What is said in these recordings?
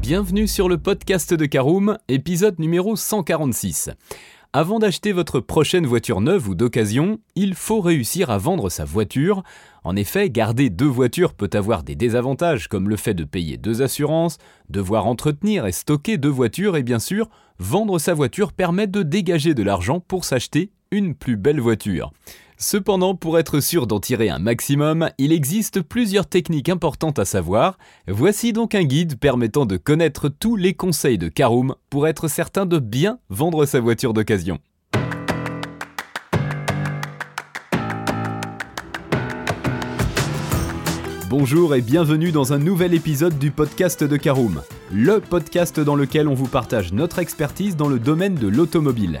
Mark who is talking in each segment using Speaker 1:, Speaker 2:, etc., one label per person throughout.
Speaker 1: Bienvenue sur le podcast de Caroom, épisode numéro 146. Avant d'acheter votre prochaine voiture neuve ou d'occasion, il faut réussir à vendre sa voiture. En effet, garder deux voitures peut avoir des désavantages comme le fait de payer deux assurances, devoir entretenir et stocker deux voitures et bien sûr, vendre sa voiture permet de dégager de l'argent pour s'acheter une plus belle voiture. Cependant, pour être sûr d'en tirer un maximum, il existe plusieurs techniques importantes à savoir. Voici donc un guide permettant de connaître tous les conseils de Caroom pour être certain de bien vendre sa voiture d'occasion. Bonjour et bienvenue dans un nouvel épisode du podcast de Caroom, le podcast dans lequel on vous partage notre expertise dans le domaine de l'automobile.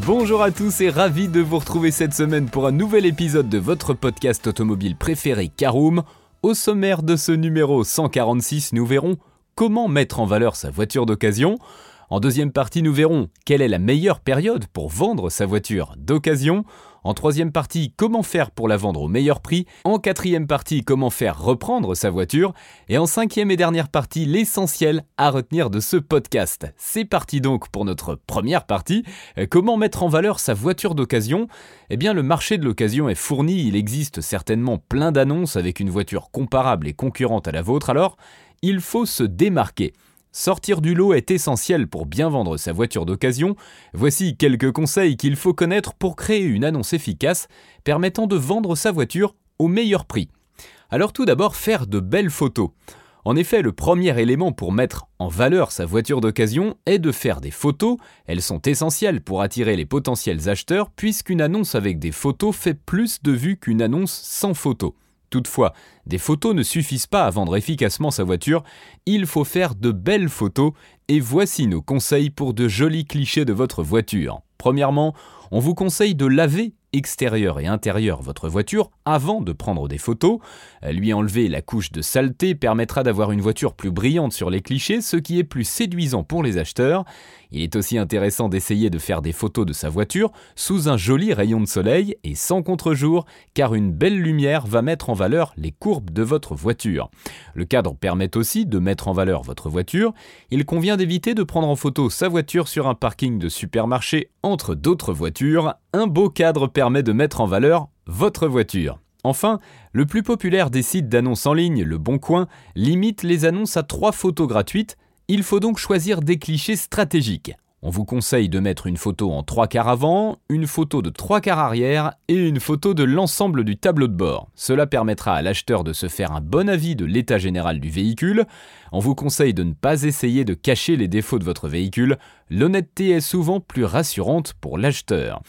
Speaker 1: Bonjour à tous et ravi de vous retrouver cette semaine pour un nouvel épisode de votre podcast automobile préféré Caroom. Au sommaire de ce numéro 146, nous verrons comment mettre en valeur sa voiture d'occasion. En deuxième partie, nous verrons quelle est la meilleure période pour vendre sa voiture d'occasion. En troisième partie, comment faire pour la vendre au meilleur prix. En quatrième partie, comment faire reprendre sa voiture. Et en cinquième et dernière partie, l'essentiel à retenir de ce podcast. C'est parti donc pour notre première partie. Comment mettre en valeur sa voiture d'occasion Eh bien, le marché de l'occasion est fourni. Il existe certainement plein d'annonces avec une voiture comparable et concurrente à la vôtre. Alors, il faut se démarquer. Sortir du lot est essentiel pour bien vendre sa voiture d'occasion. Voici quelques conseils qu'il faut connaître pour créer une annonce efficace permettant de vendre sa voiture au meilleur prix. Alors tout d'abord, faire de belles photos. En effet, le premier élément pour mettre en valeur sa voiture d'occasion est de faire des photos. Elles sont essentielles pour attirer les potentiels acheteurs puisqu'une annonce avec des photos fait plus de vues qu'une annonce sans photos. Toutefois, des photos ne suffisent pas à vendre efficacement sa voiture, il faut faire de belles photos et voici nos conseils pour de jolis clichés de votre voiture. Premièrement, on vous conseille de laver extérieur et intérieur votre voiture avant de prendre des photos. Lui enlever la couche de saleté permettra d'avoir une voiture plus brillante sur les clichés, ce qui est plus séduisant pour les acheteurs. Il est aussi intéressant d'essayer de faire des photos de sa voiture sous un joli rayon de soleil et sans contre-jour, car une belle lumière va mettre en valeur les courbes de votre voiture. Le cadre permet aussi de mettre en valeur votre voiture. Il convient d'éviter de prendre en photo sa voiture sur un parking de supermarché entre d'autres voitures. Un beau cadre permet de mettre en valeur votre voiture. Enfin, le plus populaire des sites d'annonces en ligne, Le Bon Coin, limite les annonces à trois photos gratuites. Il faut donc choisir des clichés stratégiques. On vous conseille de mettre une photo en trois quarts avant, une photo de trois quarts arrière et une photo de l'ensemble du tableau de bord. Cela permettra à l'acheteur de se faire un bon avis de l'état général du véhicule. On vous conseille de ne pas essayer de cacher les défauts de votre véhicule. L'honnêteté est souvent plus rassurante pour l'acheteur.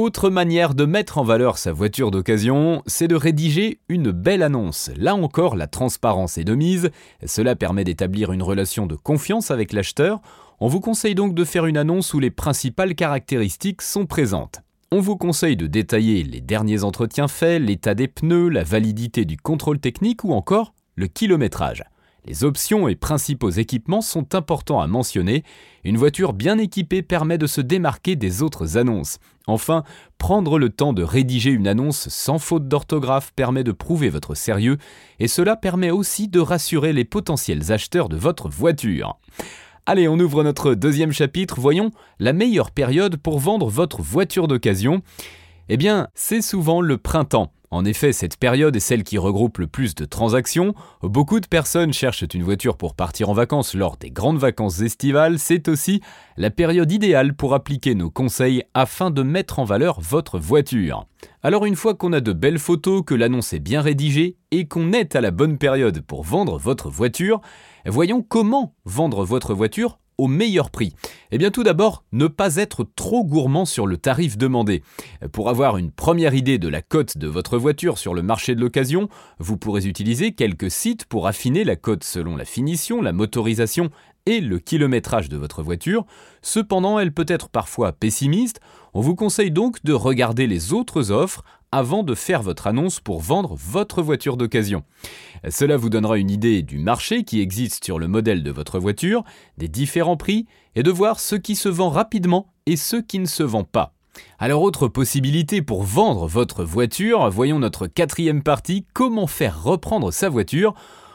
Speaker 1: Autre manière de mettre en valeur sa voiture d'occasion, c'est de rédiger une belle annonce. Là encore, la transparence est de mise. Cela permet d'établir une relation de confiance avec l'acheteur. On vous conseille donc de faire une annonce où les principales caractéristiques sont présentes. On vous conseille de détailler les derniers entretiens faits, l'état des pneus, la validité du contrôle technique ou encore le kilométrage. Les options et principaux équipements sont importants à mentionner. Une voiture bien équipée permet de se démarquer des autres annonces. Enfin, prendre le temps de rédiger une annonce sans faute d'orthographe permet de prouver votre sérieux et cela permet aussi de rassurer les potentiels acheteurs de votre voiture. Allez, on ouvre notre deuxième chapitre. Voyons la meilleure période pour vendre votre voiture d'occasion. Eh bien, c'est souvent le printemps. En effet, cette période est celle qui regroupe le plus de transactions. Beaucoup de personnes cherchent une voiture pour partir en vacances lors des grandes vacances estivales. C'est aussi la période idéale pour appliquer nos conseils afin de mettre en valeur votre voiture. Alors une fois qu'on a de belles photos, que l'annonce est bien rédigée et qu'on est à la bonne période pour vendre votre voiture, voyons comment vendre votre voiture meilleur prix Eh bien tout d'abord, ne pas être trop gourmand sur le tarif demandé. Pour avoir une première idée de la cote de votre voiture sur le marché de l'occasion, vous pourrez utiliser quelques sites pour affiner la cote selon la finition, la motorisation et le kilométrage de votre voiture. Cependant, elle peut être parfois pessimiste. On vous conseille donc de regarder les autres offres avant de faire votre annonce pour vendre votre voiture d'occasion. Cela vous donnera une idée du marché qui existe sur le modèle de votre voiture, des différents prix et de voir ce qui se vend rapidement et ce qui ne se vend pas. Alors autre possibilité pour vendre votre voiture, voyons notre quatrième partie, comment faire reprendre sa voiture.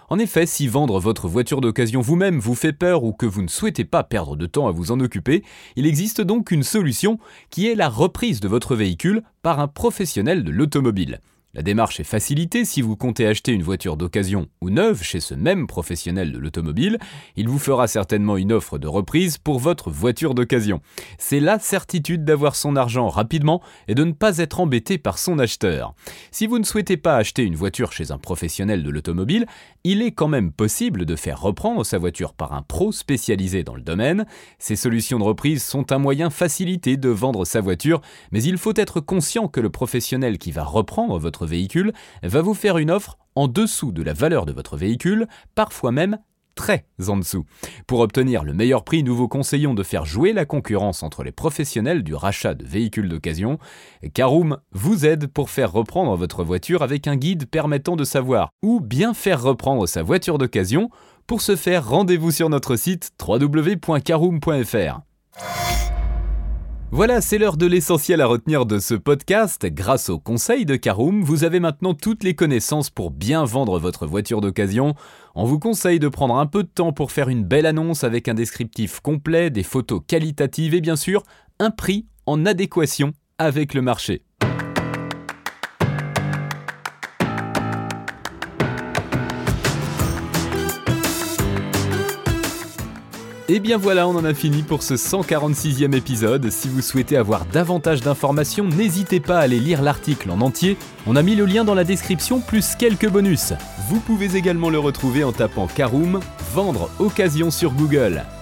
Speaker 1: En effet, si vendre votre voiture d'occasion vous-même vous fait peur ou que vous ne souhaitez pas perdre de temps à vous en occuper, il existe donc une solution qui est la reprise de votre véhicule par un professionnel de l'automobile. La démarche est facilitée si vous comptez acheter une voiture d'occasion ou neuve chez ce même professionnel de l'automobile. Il vous fera certainement une offre de reprise pour votre voiture d'occasion. C'est la certitude d'avoir son argent rapidement et de ne pas être embêté par son acheteur. Si vous ne souhaitez pas acheter une voiture chez un professionnel de l'automobile, il est quand même possible de faire reprendre sa voiture par un pro spécialisé dans le domaine. Ces solutions de reprise sont un moyen facilité de vendre sa voiture, mais il faut être conscient que le professionnel qui va reprendre votre véhicule va vous faire une offre en dessous de la valeur de votre véhicule, parfois même très en dessous. Pour obtenir le meilleur prix, nous vous conseillons de faire jouer la concurrence entre les professionnels du rachat de véhicules d'occasion. Caroom vous aide pour faire reprendre votre voiture avec un guide permettant de savoir où bien faire reprendre sa voiture d'occasion. Pour ce faire, rendez-vous sur notre site www.caroom.fr. Voilà, c'est l'heure de l'essentiel à retenir de ce podcast. Grâce au conseil de Caroom, vous avez maintenant toutes les connaissances pour bien vendre votre voiture d'occasion. On vous conseille de prendre un peu de temps pour faire une belle annonce avec un descriptif complet, des photos qualitatives et bien sûr un prix en adéquation avec le marché. Et bien voilà, on en a fini pour ce 146e épisode. Si vous souhaitez avoir davantage d'informations, n'hésitez pas à aller lire l'article en entier. On a mis le lien dans la description plus quelques bonus. Vous pouvez également le retrouver en tapant Caroom, vendre occasion sur Google.